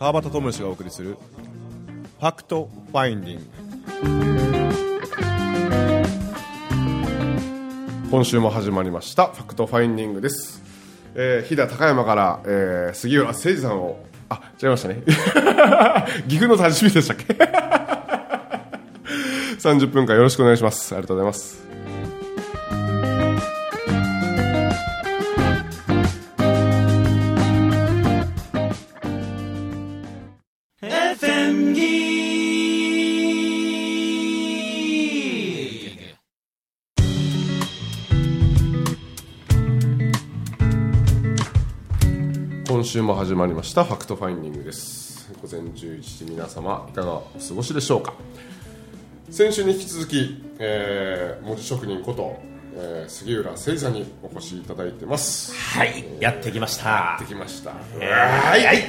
川端知義がお送りする Fact Finding 今週も始まりました Fact Finding です、えー、飛騨高山から、えー、杉浦誠二さんをあ違いましたね。岐阜の多治見でしたっけ？30分間よろしくお願いします。ありがとうございます。今週も始まりましたファクトファインディングです午前11時皆様いかがお過ごしでしょうか？先週に引き続き、えー、文字職人こと、えー、杉浦誠二さんにお越しいただいてますはい、やってきました。できましたはい、はい。は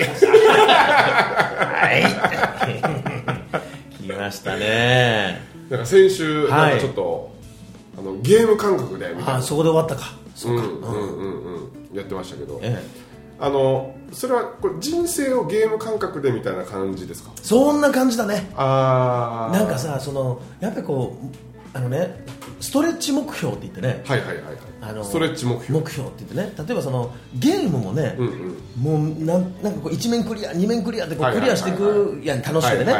い。来ましたね。なんか先週はないんかちょっと、あのゲーム感覚でみたいあ、なそこで終わったか。そうか。うんうんうんうんやってましたけどええあのそれはこれ人生をゲーム感覚でみたいな感じですか？そんな感じだね。ああなんかさ、その、やっぱりこう、あのね、ストレッチ目標って言ってね。はいはいはいはい。あのストレッチ目標。目標って言ってね。例えばそのゲームもね、うんうん。もうなんなんかこう1面クリア2面クリアってこうクリアしていくやん楽しくてね。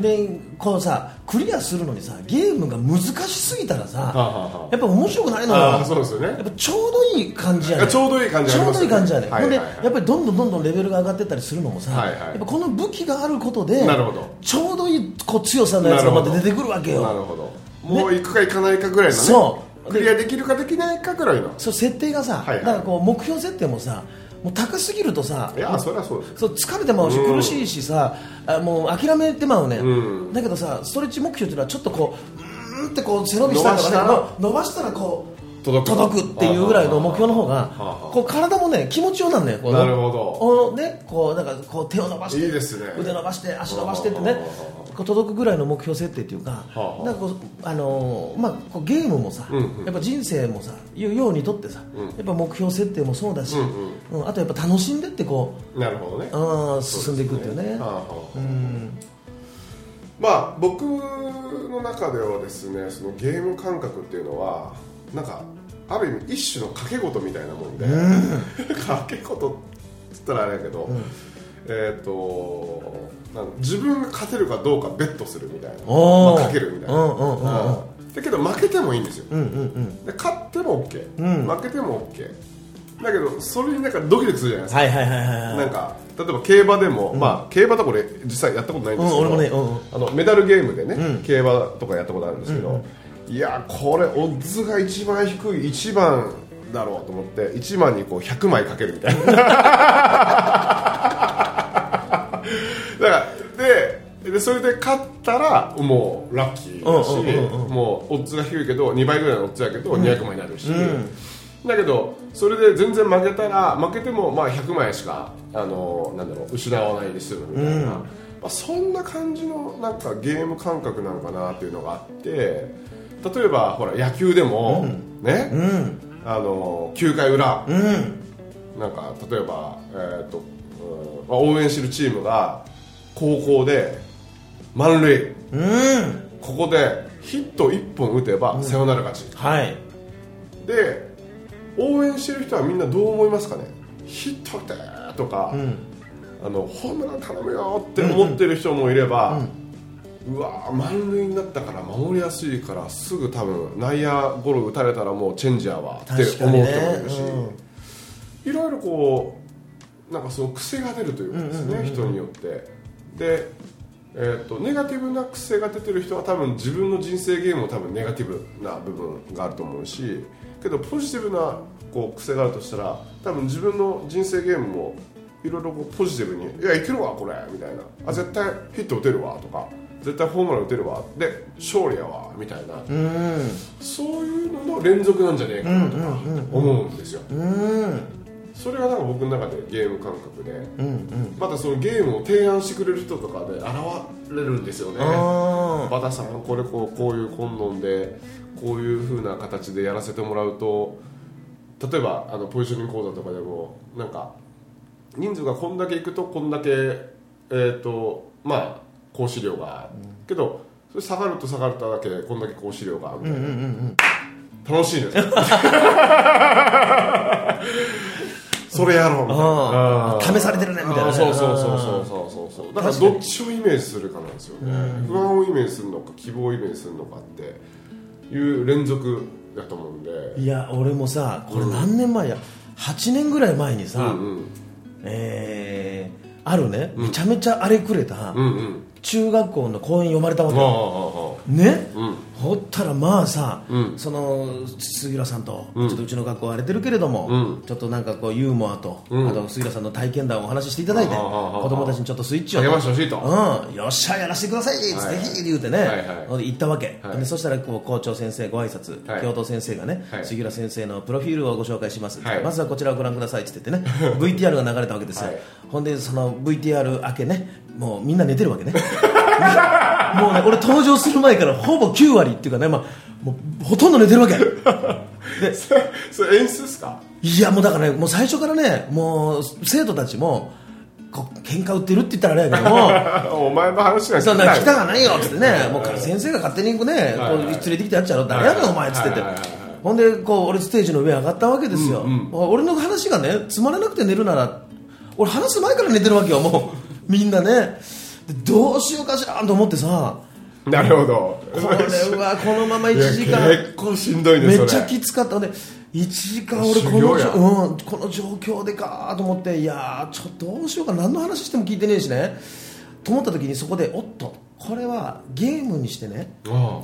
でこうさクリアするのにさゲームが難しすぎたらさ、はあはあやっぱ面白くないのよああそうですよね。やっぱちょうどいい感じやねちょうどいい感じあちょうどいい感じやね、はいはいはい。ほんでやっぱりどんどんどんどんレベルが上がってったりするのもさ、はいはい。やっぱこの武器があることでなるほど。ちょうどいいこう強さのやつがまた出てくるわけよ。なるほどもう行くか行かないかぐらいのね。そう。クリアできるかできないかぐらいの。そう設定がさ、はいはい。だからこう目標設定もさもう高すぎるとさいやそりゃそうそう疲れてまうしうん。苦しいしさ、あもう諦めてまうね、うん。だけどさストレッチ目標っていうのはちょっとこううーんってこう背伸びしたら。の伸ばしたらこう届く。届くっていうぐらいの目標の方がこう体もね気持ちようなんだよこう。なるほど。おねこうなんかこう手を伸ばしていいですね。腕伸ばして足伸ばしてってねこう届くぐらいの目標設定っていうか、はあなんかこうあのーまあこうゲームもさ、うんうん。やっぱ人生もさいうようにとってさ、うん。やっぱ目標設定もそうだし、うんうん。あとやっぱ楽しんでってこうなるほどね。あー進んでいくっていうね。まあ僕の中ではですねそのゲーム感覚っていうのはなんかある意味一種の賭け事みたいなもんで、賭け事っつったらあれやけど、えっ、となんだ自分が勝てるかどうかベットするみたいな、まあ、かけるみたいな、うんうんうんうん。うんだけど負けてもいいんですよ、うんうんうん。で勝っても OK、うん。負けても OK だけどそれになんかドキドキするじゃないですか。はいはいはいなんか例えば競馬でも、まあ競馬とか俺実際やったことないんですけど、うんねうんうん。あのメダルゲームでね、うん。競馬とかやったことあるんですけど、いやこれオッズが一番低い1番だろうと思って1番にこう100枚かけるみたいな。だからででそれで勝ったらもうラッキーだし、うんうんうんもうオッズが低いけど2倍ぐらいのオッズやけど200枚になるし、うん。だけどそれで全然負けたら負けてもまあ100枚しかあのなんだろう失わないで済むみたいな、うん。まあ、そんな感じのなんかゲーム感覚なのかなっていうのがあって例えばほら野球でも、ね、うん。あの9回裏、うん。なんか例えば、えーとうんまあ、応援してるチームが高校で満塁。うん。ここでヒット1本打てばサヨナラ勝ち、はい。で応援してる人はみんなどう思いますかね？ヒット打てとか、うん。あのホームラン頼むよって思ってる人もいれば、うわー満塁になったから守りやすいからすぐ多分内野ゴロ打たれたらもうチェンジャーはって思う人もいるし、いろいろこうなんかその癖が出るというかですね、人によって。で、えー、とネガティブな癖が出てる人は多分自分の人生ゲームも多分ネガティブな部分があると思うしけどポジティブなこう癖があるとしたら多分自分の人生ゲームもいろいろこうポジティブに「いやいけるわこれ」みたいな「あ絶対ヒット打てるわ」とか「絶対ホームラン打てるわ」で「勝利やわ」みたいな、うん。そういうのの連続なんじゃねえかなとか思うんですよ、うん。それがなんか僕の中でゲーム感覚で。うんうん。またそのゲームを提案してくれる人とかで現れるんですよね。あ和田さんこれこうこういう困難でこういう風な形でやらせてもらうと例えばあのポジショニング講座とかでもなんか人数がこんだけいくとこんだけえーとまあ、講師料があるけどそれ下がると下がっただけでこんだけ講師料がみたいな、楽しいです。それやろうみたいな。試されてるねみたいな。そうそうそうそうそうそう。だからどっちをイメージするかなんですよね。不安をイメージするのか希望をイメージするのかっていう連続だと思うんで。いや俺もさこれ何年前や？8年ぐらい前にさ、うんうんえーあるね。めちゃめちゃ荒れくれた中学校の講演読まれたわけね、うんほったらまあさ、うん。その杉浦さんと、うん。ちょっとうちの学校荒れてるけれども、うん。ちょっとなんかこうユーモアと、うん。あと杉浦さんの体験談をお話ししていただいて、子供たちにちょっとスイッチを励ましてほしいと。うん、よっしゃやらせてくださいって、はい。言うてね、はいはい行ったわけ、はいでそしたらこう校長先生ご挨拶、はい。教頭先生がね、はい。杉浦先生のプロフィールをご紹介します、はい。まずはこちらをご覧くださいって言ってね VTR が流れたわけですよ、はい。ほんでその VTR 明けねもうみんな寝てるわけね もうね俺登場する前からほぼ9割っていうかね、まあ、もうほとんど寝てるわけ。でそれ演出ですか？いやもうだからねもう最初からねもう生徒たちもこう喧嘩売ってるって言ったらあれやけども お前の話がそんな来たががないよっつってね、もう先生が勝手にね、こう連れてきてやっちゃうの誰やねんお前っつってて。はい。はい。はい。はい。ほんでこう俺ステージの上上がったわけですよ、うん俺の話がねつまらなくて寝るなら俺話す前から寝てるわけよもう。みんなね。でどうしようかしらと思ってさ。なるほど。これはこのまま1時間。結構しんどいねめっちゃきつかった。んで1時間俺このうん、この状況でかと思っていやーちょっとどうしようか。何の話しても聞いてねえしね。と思った時にそこでおっとこれはゲームにしてね。あ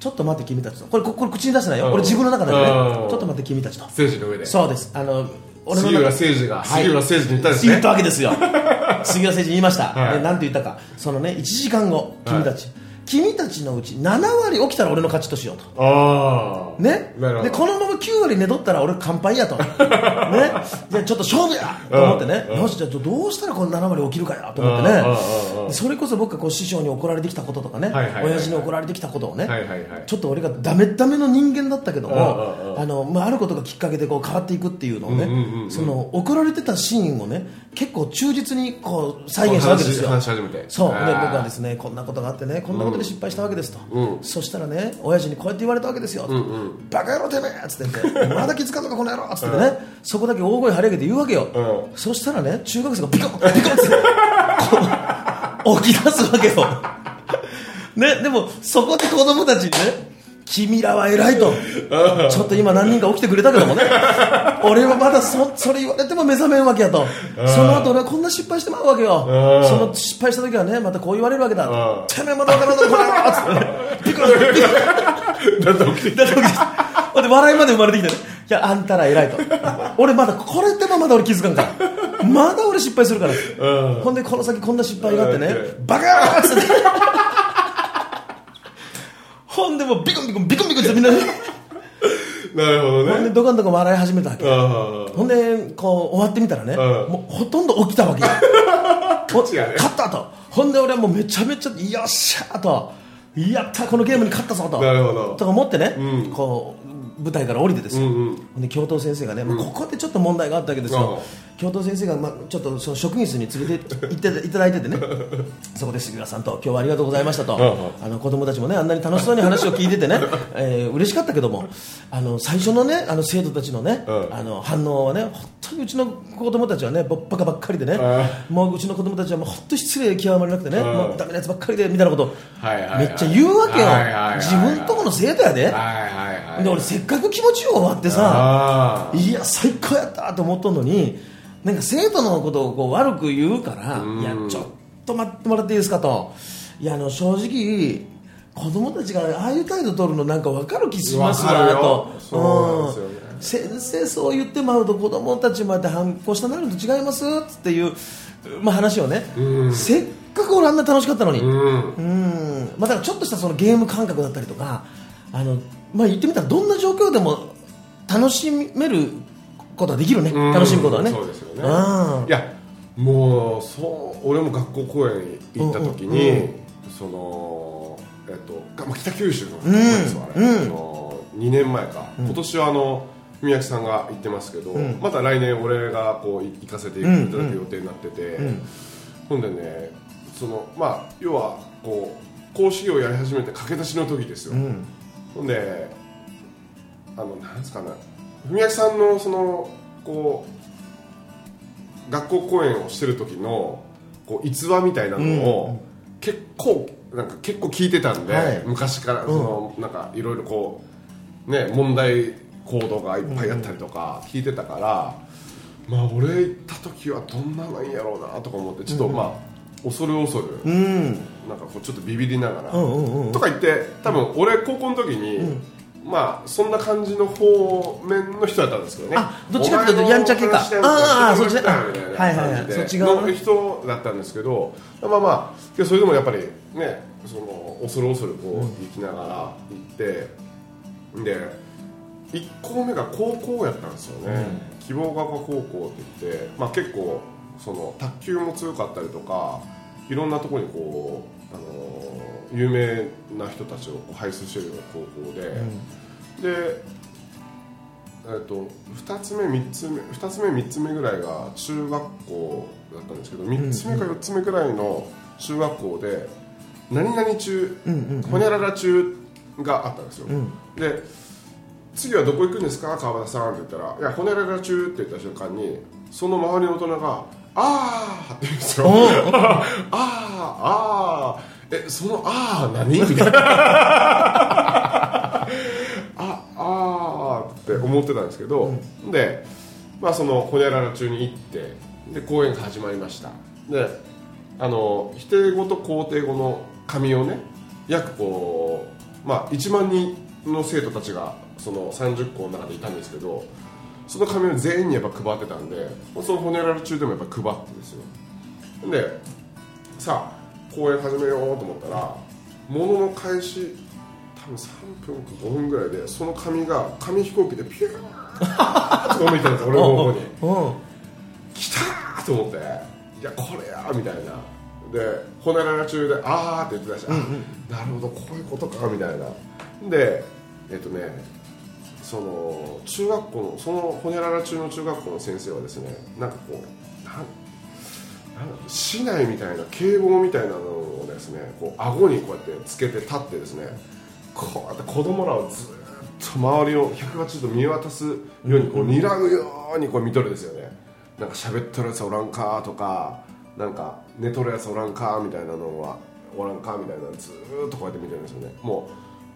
ちょっと待って君たちと。これここれ口に出してないよ。うんこれ自分の中でね。うんちょっと待って君たちと。ステージの上で。そうです。あの俺の杉浦中誠二がはい。杉浦誠二に言ったんです言っねたわけですよ。杉浦誠二言いました、はい。でなんて言ったか。そのね1時間後君たち、君たちのうち7割起きたら俺の勝ちとしようと。ああね？でこのまま9割寝とったら俺乾杯やと。ね？じゃあちょっと勝負や！と思ってね。うん。よしじゃあどうしたらこの7割起きるかや？と思ってね。それこそ僕がこう師匠に怒られてきたこととかねはいはいはい。親父に怒られてきたことをねはいはいはいちょっと俺がダメダメの人間だったけどもあの、まあ、あることがきっかけでこう変わっていくっていうのをね、うんうんうんうん。その怒られてたシーンをね結構忠実にこう再現したわけですよ。そうで僕はですねこんなことがあってねこんなことで失敗したわけですと、うん。そしたらね親父にこうやって言われたわけですよ、んうん。バカ野郎てめえ！っつって言って まだ気づかんのかこの野郎！っつってね、そこだけ大声張り上げて言うわけよ、うそしたらね中学生がビコッビコッつって起き出すわけよ。ねでもそこで子供たちにね君らは偉いと。ちょっと今何人か起きてくれたけどもね。俺はまだそそれ言われても目覚めんわけやと。その後俺はこんな失敗してまうわけよ。うん。その失敗した時はねまたこう言われるわけだ。うん。てめえまだ分からんのかこの野郎っつってねビコッビコッだって起きて。だって起きてほんで笑いまで生まれてきて。ねいやあんたら偉いと。俺まだこれでもまだ俺気づかんから。まだ俺失敗するから。うん。ほんでこの先こんな失敗があってね。うん。バカ野郎っつってほんでもうビコンビコンビコンビコンってみんなね。なるほどほんでねどかんどか笑い始めたわけ。あほんでこう終わってみたらねうん。もうほとんど起きたわけよ。ね。勝ったと。ほんで俺はもうめちゃめちゃよっしゃーと。やったこのゲームに勝ったぞと。なるほど。とか思ってね、うん。こう舞台から降りてですよ、うんうん。で教頭先生がね、まあ、ここでちょっと問題があったわけですよ、うん教頭先生が、まあ、ちょっとその職員室に連れて行っていただいててね。そこで杉浦さんと今日はありがとうございましたと、あの子供たちもねあんなに楽しそうに話を聞いててね、えー嬉しかったけどもあの最初のねあの生徒たちのね、うん。あの反応はね本当にうちの子供たちはねぼっぱかばっかりでね、うもううちの子供たちはもう本当失礼極まりなくてね、うん。もうダメなやつばっかりでみたいなことはいはいはい。めっちゃ言うわけよ、はいはいはいはい。自分とこの生徒やで、はいはいはい。で俺せっかく気持ちよ終わってさあいや最高やったと思っとんのになんか生徒のことをこう悪く言うからうん。いやちょっと待ってもらっていいですかと。いやあの正直子供たちがああいう態度取るのなんか分かる気しますわと。先生そう言ってまうと子供たちまで反抗したなると違いますっていう、まあ、話をねうん。せっかく俺あんな楽しかったのに、うん。うん。まあ、だからちょっとしたそのゲーム感覚だったりとかあの、まあ、言ってみたらどんな状況でも楽しめることができるね。うん。楽しむことはね。そうですよね。うん。いやもうそう俺も学校公演行った時に、そのえっとがまあ北九州のうん。ですわあれうん。あの2年前か、今年はあの宮城さんが行ってますけど、ん。また来年俺がこう行かせていただく予定になってて、ほんでねそのまあ要はこう講師業をやり始めて駆け出しの時ですよ、うん。ほんであのなんですかね文明さんのそのこう学校講演をしてる時のこう逸話みたいなのを、結構なん。か結構聞いてたんで、はい。昔からその、なんかいろいろこうね問題行動がいっぱいあったりとか聞いてたから、まあ俺行った時はどんななんやろうなとか思ってちょっとまあ、恐る恐る、うん。なんかこうちょっとビビりながら、うんうんうんとか言って多分俺高校の時に、まあそんな感じの方面の人だったんですけどね。あどっちかっていうとやんちゃ系か。あー聞いてくれたそっちねはいはいはい。そっち側の。の人だったんですけどまあまあそれでもやっぱりねその恐る恐るこう行きながら行って、で1校目が高校やったんですよね、希望学科高校って言って、まあ、結構その卓球も強かったりとかいろんなところにこう、あのー有名な人たちを輩出してるような高校で、で、えっと2つ目3つ目2つ目3つ目ぐらいが中学校だったんですけど3つ目か4つ目ぐらいの中学校で何々中、ほにゃらら中があったんですよ、で次はどこ行くんですか？川端さんって言ったら「いやほにゃらら中」って言った瞬間にその周りの大人が「あー」って言うんですよ「あーあーえその「あー何? 」みたいなああーって思ってたんですけど、で、まあ、そのほにゃらら中に行ってで講演が始まりました。であの否定語と肯定語の紙をね約こう、まあ、1万人の生徒たちがその30校の中でいたんですけどその紙を全員にやっぱ配ってたんでそのほにゃらら中でもやっぱ配ってですよ。でさあ講演始めようと思ったらものの開始多分3分か5分ぐらいでその紙が紙飛行機でピューッと飛んできたんですよ俺の方向に。うん。来たーと思っていやこれやーみたいな。でほにゃらら中であーって言ってたし、あなるほどこういうことかみたいな。でえっとねその中学校のそのほにゃらら中の中学校の先生はですねなんかこう市内みたいな警棒みたいなのをですねこう顎にこうやってつけて立ってですねこうやって子供らをずーっと周りを180度見渡すようにこう睨むようにこう見とるですよね。なんか喋っとるやつおらんかとかなんか寝とるやつおらんかみたいなのはおらんかみたいなのずーっとこうやって見てるんですよね。も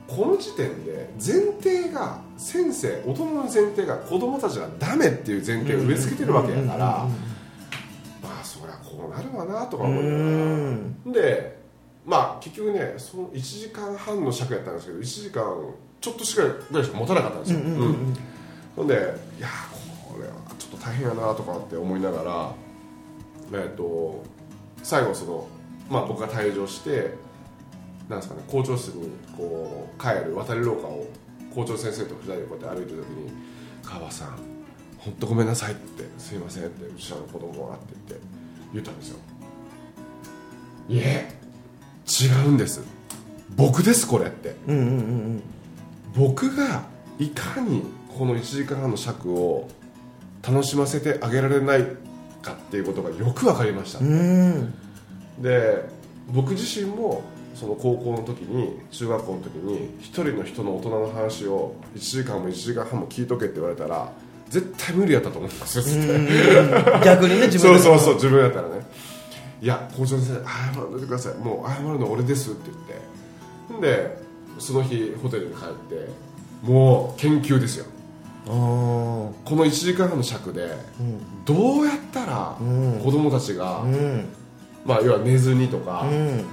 うこの時点で前提が先生大人の前提が子供たちがダメっていう前提を植え付けてるわけやからまあうなるわなとか思いながら。でまあ結局ねその1時間半の尺やったんですけど1時間ちょっとしかぐらいしか持たなかったんですよ、うんほんでいやこれはちょっと大変やなとかって思いながらえっと最後そのまあ僕が退場してなんですかね校長室にこう帰る渡り廊下を校長先生と2人でこうやって歩いてる時に「川場さん本当ごめんなさい」って「すいません」ってうちらの子供がって言って言ったんですよ。いえ違うんです。僕ですこれって。うんうんうん僕がいかにこの1時間半の尺を楽しませてあげられないかっていうことがよく分かりました、で僕自身もその高校の時に中学校の時に一人の人の大人の話を1時間も1時間半も聞いとけって言われたら絶対無理やったと思うんです逆にね自分で。そうそうそう自分やったらね。いや校長先生謝らないでください。もう謝るの俺ですって言って。でその日ホテルに帰ってもう研究ですよ。この1時間半の尺でどうやったらうん。子供たちが、うん。まあ要は寝ずにとか、うん。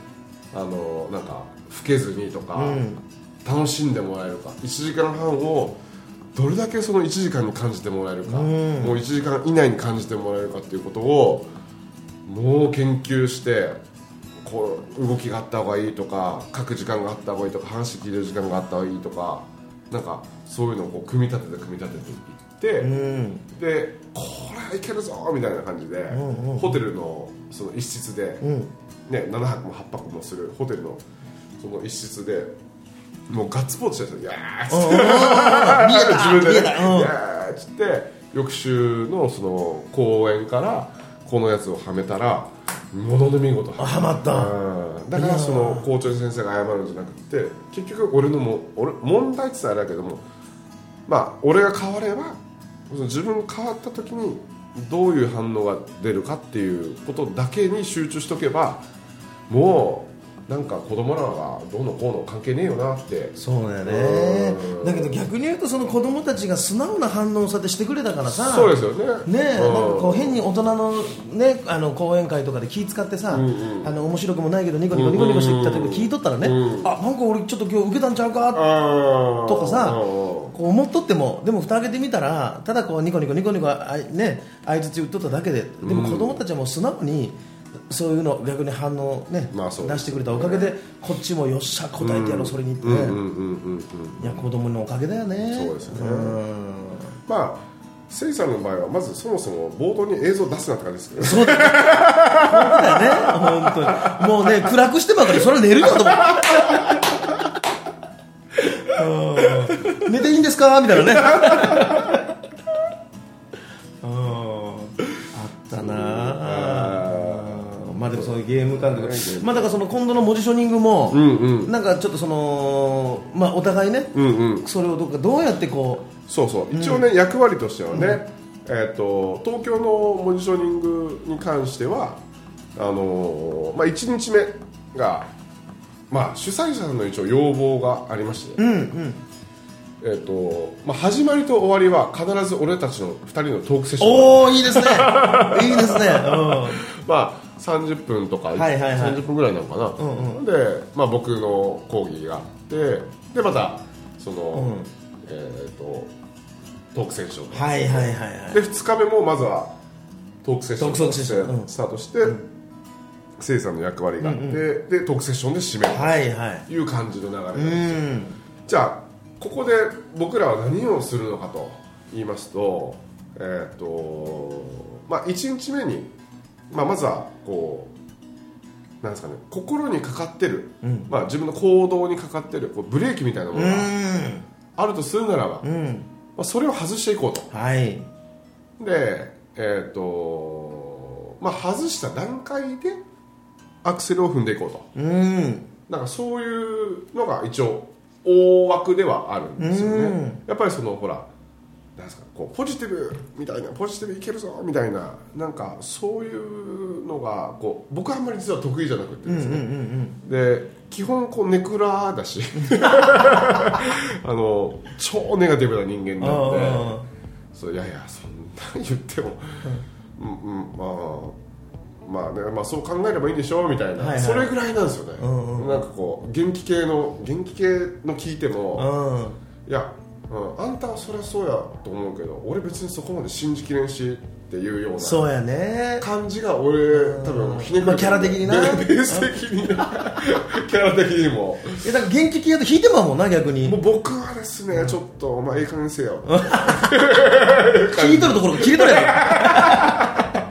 あのなんか老けずにとか、うん。楽しんでもらえるか。1時間半をどれだけその1時間に感じてもらえるか、うん。もう1時間以内に感じてもらえるかっていうことをもう研究してこう動きがあった方がいいとか書く時間があった方がいいとか話聞いてる時間があった方がいいとかなんかそういうのをこう組み立てて組み立てていって、うん。でこれはいけるぞみたいな感じで、んうん。ホテルのその一室で、うん。ね、7泊も8泊もするホテルのその一室でもうガッツポーズしてたんですよ「いやーっつって。自分でね「いやーっつって。翌週のその公演からこのやつをはめたらものの見事あハマった。うん。だからその校長先生が謝るんじゃなくて結局俺のも俺問題って言ったらあれだけどもまあ俺が変われば自分が変わった時にどういう反応が出るかっていうことだけに集中しとけばもうなんか子供らがどうのこうの関係ねえよなって。そうだよね。うん。だけど逆に言うとその子供たちが素直な反応をさてしてくれたからさ。そうですよね。ねなんかこう変に大人の,、ね、あの講演会とかで気使ってさ、うんうん。あの面白くもないけどニコニコニコニコしてきた時聞いとったらね、うんあなんか俺ちょっと今日受けたんちゃうかとかさうんこう思っとってもでも蓋開けてみたらただこうニコニコニコニコあいね相づち打っとっただけででも子供たちはもう素直にそういうの逆に反応ね、まあね。出してくれたおかげでこっちもよっしゃ答えてやろう、それにってね、うんうんうんうんうんいや子供のおかげだよね。そうですね。ん。まあせいさんの場合はまずそもそも冒頭に映像出すなって感じですけどそう。だよね本当に。もうね暗くしてばかりそれ寝るよと思ってうん。寝ていいんですか？みたいなねまあでもそういう。ゲーム感覚。まあだからその今度の文字ショニングも、うんうん。なんかちょっとそのまあお互いね、うんうん。それをどうかどうやってこそうそう。一応ね、役割としてはね、えー、と東京のモジショニングに関してはあのーまあ、1日目が、まあ、主催者の一応要望がありまして、ううんうん。えーとまあ、始まりと終わりは必ず俺たちの2人のトークセッション。おおいいですね。いいですね。まあ、30分とか、はいはいはい。30分ぐらいなのかな、んで、まあ、僕の講義があってでまたその、うんえー、とトークセッション。うんはいはいはいはい。で2日目もまずはトークセッションとしてスタートして、せいさんの役割があって、でトークセッションで締める。はいはい。という感じの流れ。なんうですよん。じゃあここで僕らは何をするのかと言いますと,、えーとまあ、1日目に、まあ、まずはこうなんですかね心にかかってる、うん。まあ、自分の行動にかかってるこうブレーキみたいなもうのがん。あるとするならば、まうん。あ、それを外していこうと。はい。でえっ、とまあ外した段階でアクセルを踏んでいこうと。うん。なんかそういうのが一応大枠ではあるんですよね、うん。やっぱりそのほらなんですかこうポジティブみたいなポジティブいけるぞみたいななんかそういうのがこう僕はあんまり実は得意じゃなくてうんうんうですね、ん。で基本こうネクラだし。あの超ネガティブな人間なんで。あそういやいやそんな言っても、うんうん、まあまあねまあ、そう考えればいいんでしょうみたいな、はいはい。それぐらいなんですよね、うんうん。なんかこう元気系の元気系の聞いても、うん。いや、うん、あんたはそりゃそうやと思うけど俺別にそこまで信じきれんしっていうようなそうやね。感じが俺多分ひねくまあキャラ的にな。ベベース的に。なキャラ的にも。いやだから元気系やと引いてまうもんな逆に。もう僕はですねちょっとお前ええ加減にせよ。聞いとるところが切れとるや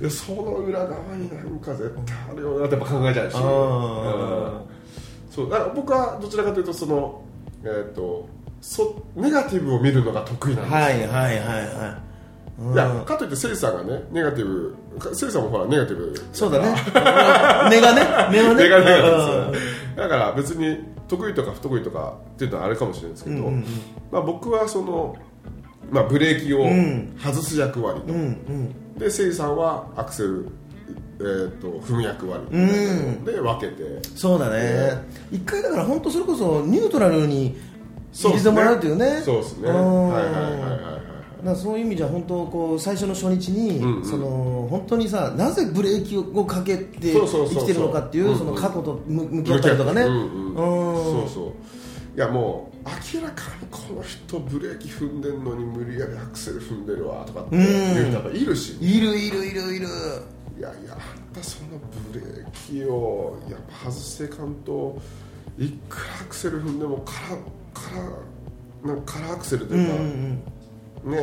いやその裏側になんか絶対あるよなってやっぱ考えちゃうし、あうん。そうだから僕はどちらかというとそのえっ、とそネガティブを見るのが得意なんですよ、はいはいはいはい。うん。いやかといってセイさんがねネガティブかセイさんもほらネガティブ。そうだね。根がね根はね。ネガティブうん。だから別に得意とか不得意とかっていうのはあれかもしれないですけど、うんうんうん。まあ、僕はその、まあ、ブレーキをん。外す役割と、うんうん。でセイさんはアクセル、えー、と踏む役割。うん。で分けて、そうだね。一回だから本当それこそニュートラルに入れてもらうっていうね。そうですね。うん。はいはいはいはいはいだからそういう意味じゃ本当こう最初の初日に、うんうん。その本当にさなぜブレーキをかけて生きてるのかっていううんうん。その過去と向向き合ったりとかね、うんうんうんそうそう。いやもう明らかにこの人ブレーキ踏んでんのに無理やりアクセル踏んでるわとかっていう人やっぱいるし、いるいるいるいるいやいやあんたそのブレーキをやっぱ外していかんといくらアクセル踏んでもカラカラなんかカラーアクセルとうんいううか、ん。ね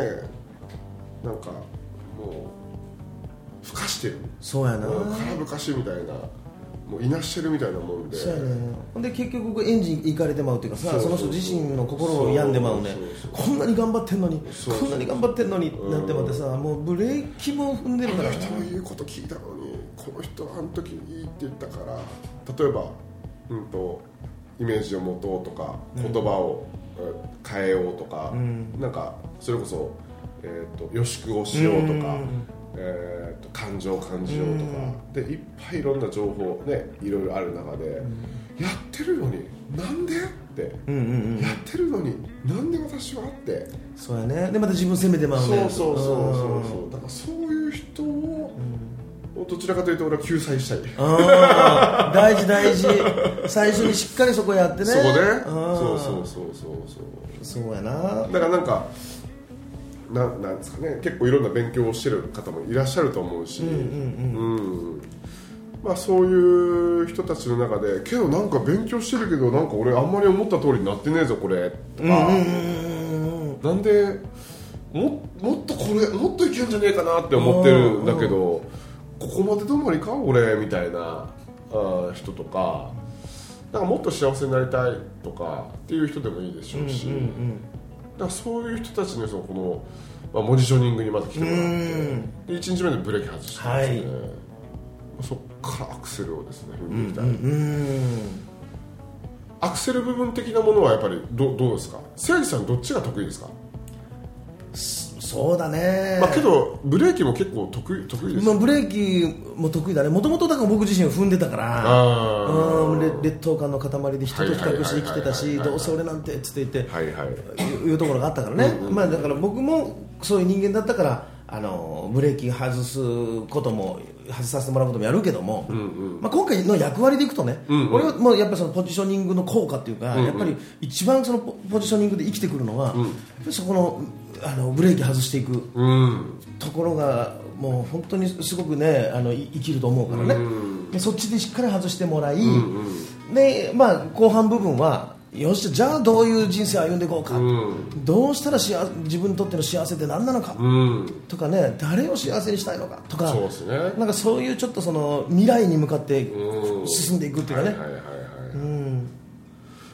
えなんかもうふかしてる。そうやな。空ぶかしみたいなもういなしてるみたいなもんで。そうやねほんで結局エンジンいかれてまうっていうかさその人自身の心を病んでまうねこんなに頑張ってんのにこんなに頑張ってんのになってまってさもうブレーキも踏んでるこからの人の言うこと聞いたのにこの人はあの時いいって言ったから例えば、うん、とイメージを持とうとか言葉をえー変えようとか、なんかそれこそ、えー、と予祝をしようとか、うん。えー、と感情を感じようとか、でいっぱいいろんな情報ねいろいろある中で、やってるのになんで？って、うんうんうん。やってるのになんで私は？って。そうやね。でまた自分責めてまうね。そうそうそうそうそう。だからそういう人を、どちらかというと俺は救済したい、大事大事。最初にしっかりそこやってね。そこでうんそうそうそうそうそう。そうやな。だからなんかななんですかね。結構いろんな勉強をしてる方もいらっしゃると思うし。うんまあ、そういう人たちの中でけどなんか勉強してるけどなんか俺あんまり思った通りになってねえぞこれ。とか、なんでももっとこれもっといけんじゃねえかなって思ってるんだけどここまでどまりか？俺みたいなあ人とか。なんかもっと幸せになりたいとかっていう人でもいいでしょうし、だからそういう人たちにそのこの、まあ、モジショニングにまず来てもらって。で1日目でブレーキ外してですね、そっからアクセルをですね踏んでいきたい、うん。アクセル部分的なものはやっぱりどどうですか？誠司さんどっちが得意ですか？そうだね。まあけどブレーキも結構得意得意ですよまあ、ブレーキも得意だね。もともとだから僕自身は踏んでたからあうん劣劣等感の塊で人と比較して生きてたしどうせ俺なんてっつって言ってはいはい。いういうところがあったからね、まあ、だから僕もそういう人間だったからあのブレーキ外すことも外させてもらうこともやるけども、まあ、今回の役割でいくとね、俺はもうやっぱりそのポジショニングの効果っていうか、やっぱり一番そのポポジショニングで生きてくるのは、やっぱりそこのあのブレーキ外していくうん。ところがもう本当にすごくねあのい生きると思うからね、でそっちでしっかり外してもらい、でまあ、後半部分はよしじゃあどういう人生を歩んでいこうか、どうしたら幸自分にとっての幸せって何なのか、うん。とかね誰を幸せにしたいのか。とかそうですね。なんかそういうちょっとその未来に向かってうん。進んでいくっていうかね、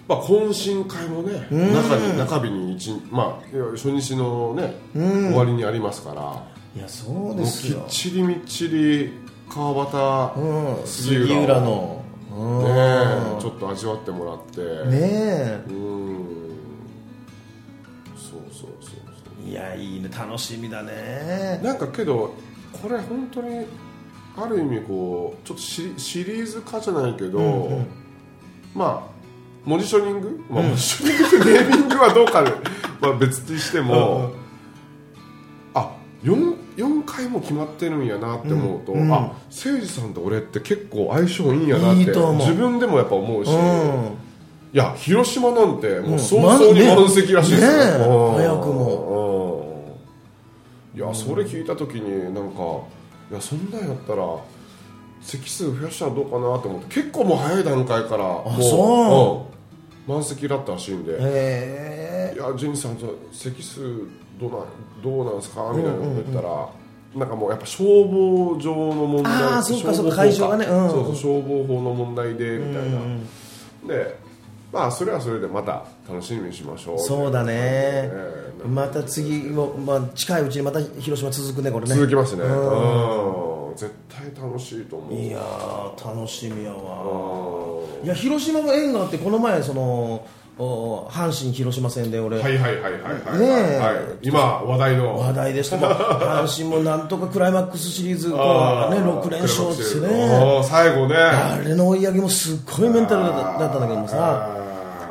まあ懇親会もね中に中日に一日まあ初日のね終わりにありますから。いやそうですよ。きっちりみっちり川端うん。杉杉浦のうんねえ。ちょっと味わってもらって。ねえうん。そうそうそうそいやいいね。楽しみだね。うなんかけどこれ本当にある意味こうちょっとシシリーズ化じゃないけど、まあモジショニング、まあ、モジショニングってネーミングはどうかで、まあ、別にしても、あ 4, 4回も決まってるんやなって思うと、うん。うんあ誠司さんと俺って結構相性いいんやなって自分でもやっぱ思うし、うん。いや広島なんてもう早ま々にね満席らしいですよ、ねえ。うん。早くも。うん。いやそれ聞いた時になんかいやそんなんやったら席数増やしたらどうかなと思って結構もう早い段階からもそう。うん。満席だったらしいんで。へいやジェニーさん席数どうなんどうなんですか？みたいなこと言ったら、なんかもうやっぱ消防上の問題あーそうかそうか会場がねうん。そうそう消防法の問題でみたいな、でまあそれはそれでまた楽しみにしましょう。そうだね。ええ。また次も、まあ、近いうちにまた広島続くねこれね。続きますね。うん。絶対楽しいと思う。いやー楽しみやわ。うん。いや広島も縁があってこの前そのお阪神広島戦で俺、はいはいはいはいはい、ねえ。はい、今話題の。話題でした。阪神もなんとかクライマックスシリーズこう、ね、あー6連勝ですね。最後ね。あれの追い上げもすっごいメンタルだだったんだけどもさ。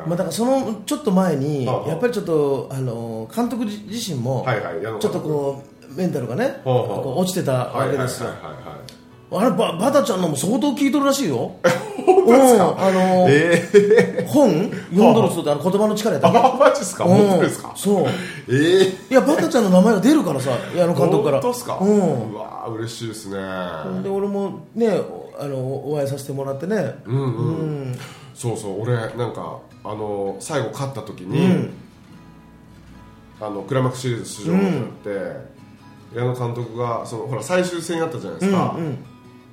まあ、だからそのちょっと前にやっぱりちょっとあの監督自自身もはいはい矢野監督。ちょっとこうメンタルがねこう落ちてたわけですよ。はいはいはいはいあれババタちゃんのも相当聞いとるらしいよ。本当ですか？あの、本読んどる人ってあの言葉の力やったあマジっすか？うん。本当ですか？そう。ええ。いやバタちゃんの名前が出るからさ矢野監督から。本当っすか？うん。うわー嬉しいですね。で俺もねあのお会いさせてもらってね。うんうん。そうそう。俺なんかあの最後勝った時に、あのクライマックスシリーズ出場になって、矢野監督がそのほら最終戦やったじゃないですか、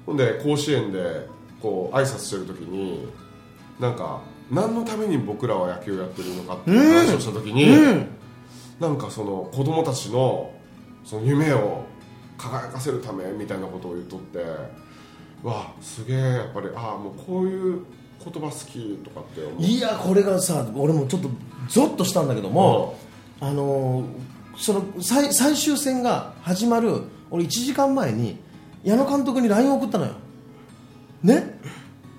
ほんで甲子園でこう挨拶してる時になんか何のために僕らは野球をやってるのかっていう話をした時に、うん。なんかその子供たちのその夢を輝かせるためみたいなことを言っとってわあすげえやっぱりああもうこういう言葉好きとかって思う。いやこれがさ俺もちょっとゾッとしたんだけども、あのーその最最終戦が始まる俺1時間前に矢野監督に LINE 送ったのよ。ね？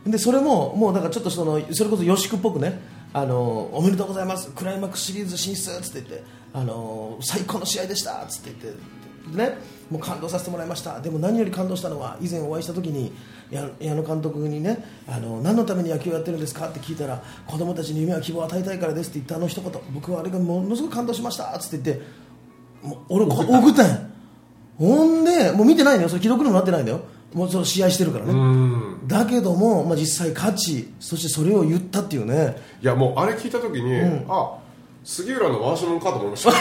でそれももうだかちょっとそのそれこそ吉久っぽくねあのおめでとうございますクライマックスシリーズ進出っつって言ってあの最高の試合でしたっつって言ってね？もう感動させてもらいました。でも何より感動したのは以前お会いした時に矢野監督にねあの何のために野球をやってるんですかって聞いたら子供たちに夢や希望を与えたいからですって言ったあの一言。僕はあれがものすごく感動しましたっつって言ってもう俺送ったんや。ほんでもう見てないのよ。それ既読にもなってないんだよ。もうその試合してるからね。うん。だけども、まあ、実際勝ちそしてそれを言ったっていうね。いやもうあれ聞いた時に、あ杉浦のワーションかと思いました。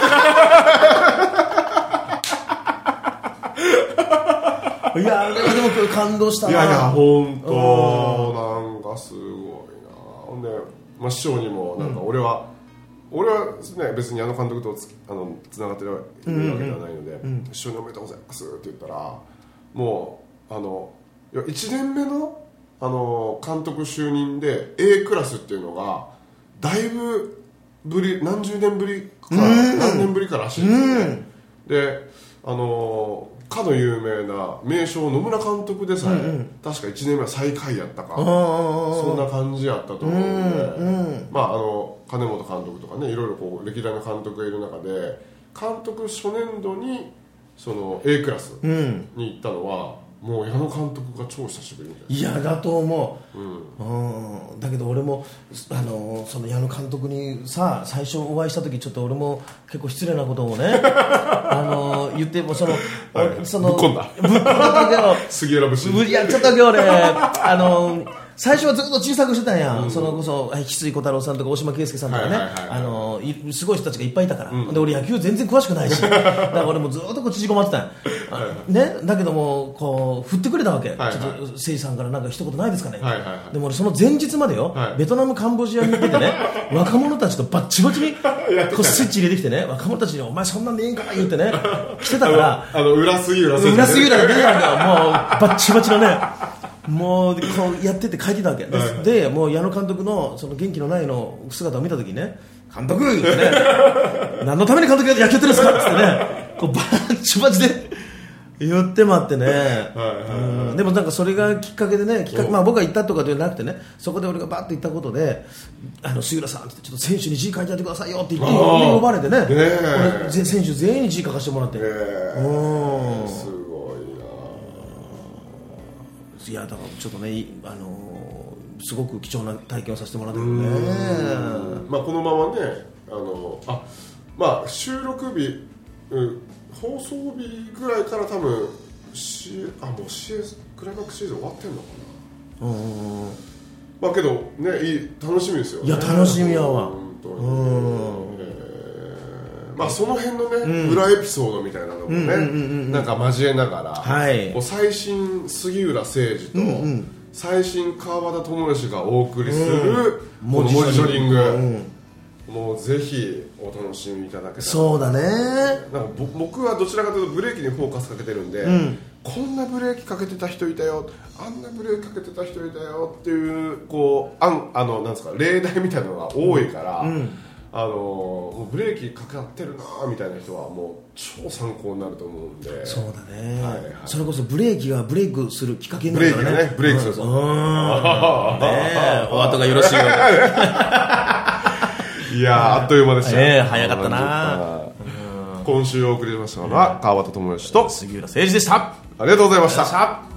いやあれはでも感動したな。いやいや本当なんかすごいな。ほんで、まあ、師匠にもなんか俺は、俺は、ね、別にあの監督とつあのつながってるわけではないので、師匠におめでとうございますって言ったらもうあのいや1年目のあの監督就任で A クラスっていうのがだいぶぶり何十年ぶりか何年ぶりからしいんですよねであのかの有名な名将野村監督でさえ、確か1年目は最下位やったかそんな感じやったと思うんで、まああの金本監督とかねいろいろこう歴代の監督がいる中で監督初年度にその A クラスに行ったのは、もう矢野監督が超久しぶりみたいいやだと思う、うん。うん。だけど俺もあのその矢野監督にさ最初お会いした時ちょっと俺も結構失礼なことをね あの言ってもその、はいそのぶっ込んだ。ぶっ込んだけど杉浦節無理やっちゃったけど俺あの最初はずっと小さくしてたんや、そのこそ翡翠小太郎さんとか大島圭介さんとかね、あのいすごい人たちがいっぱいいたから、で俺野球全然詳しくないし。だから俺もずっとこう縮こまってたんや。あね、だけどもこう振ってくれたわけ、はいはい。ちょっと誠司さんからなんか一言ないですかね、はいはいはい。でも俺その前日までよ、はい。ベトナムカンボジアに行っててね 若者たちとバッチバチにこうスイッチ入れてきてね若者たちに「お前そんなんでいいんか?」言ってね 来てたから。あの裏杉浦裏すぎるから出てたんだよ。もうバッチバチのねもうこうやってて書いてたわけ。で,、はいでもう矢野監督のその元気のないの姿を見た時にね監督 言ってね何のために監督野球やってるんですかってねこうバッチバチで言ってまってね、でもなんかそれがきっかけでねきっかけ、まあ、僕が言ったとかではなくてねそこで俺がバッと言ったことで「あの杉浦さん」ってちょっと選手に字書いてやってくださいよって言って呼ばれてね。俺ぜ選手全員に字書かせてもらって、え。ーうんいいやだからちょっとね、いあのーすごく貴重な体験をさせてもらったけどね。なまあこのままねあのあまあ収録日、うん、放送日ぐらいから多分 C あもう CS クライマックスシーズン終わってんのかうんうんまあけどねいい楽しみですよね。いや楽しみやわ。本当に。うん。えーまあその辺のね、裏エピソードみたいなのもね、なんか交えながら、はい。最新杉浦誠司と、ん最新川端智之がお送りする、うん。この文字ショリング、うん。もうぜひお楽しみいただけたら。そうだね。なんかぼ僕はどちらかというとブレーキにフォーカスかけてるんで、ん。こんなブレーキかけてた人いたよ。あんなブレーキかけてた人いたよっていうこうあんあのなんですか例題みたいなのが多いから、あのブレーキかかってるなみたいな人はもう超参考になると思うんで。そうだね、はいはい。それこそブレーキがブレイクするきっかけにブなるからね。レーキがねブレーキするぞ、うん。ねえお後がよろしいよ。いやーあっという間でした。ええ早かったな。今週お送りしましたのは川端智之と杉浦誠二でした。ありがとうございました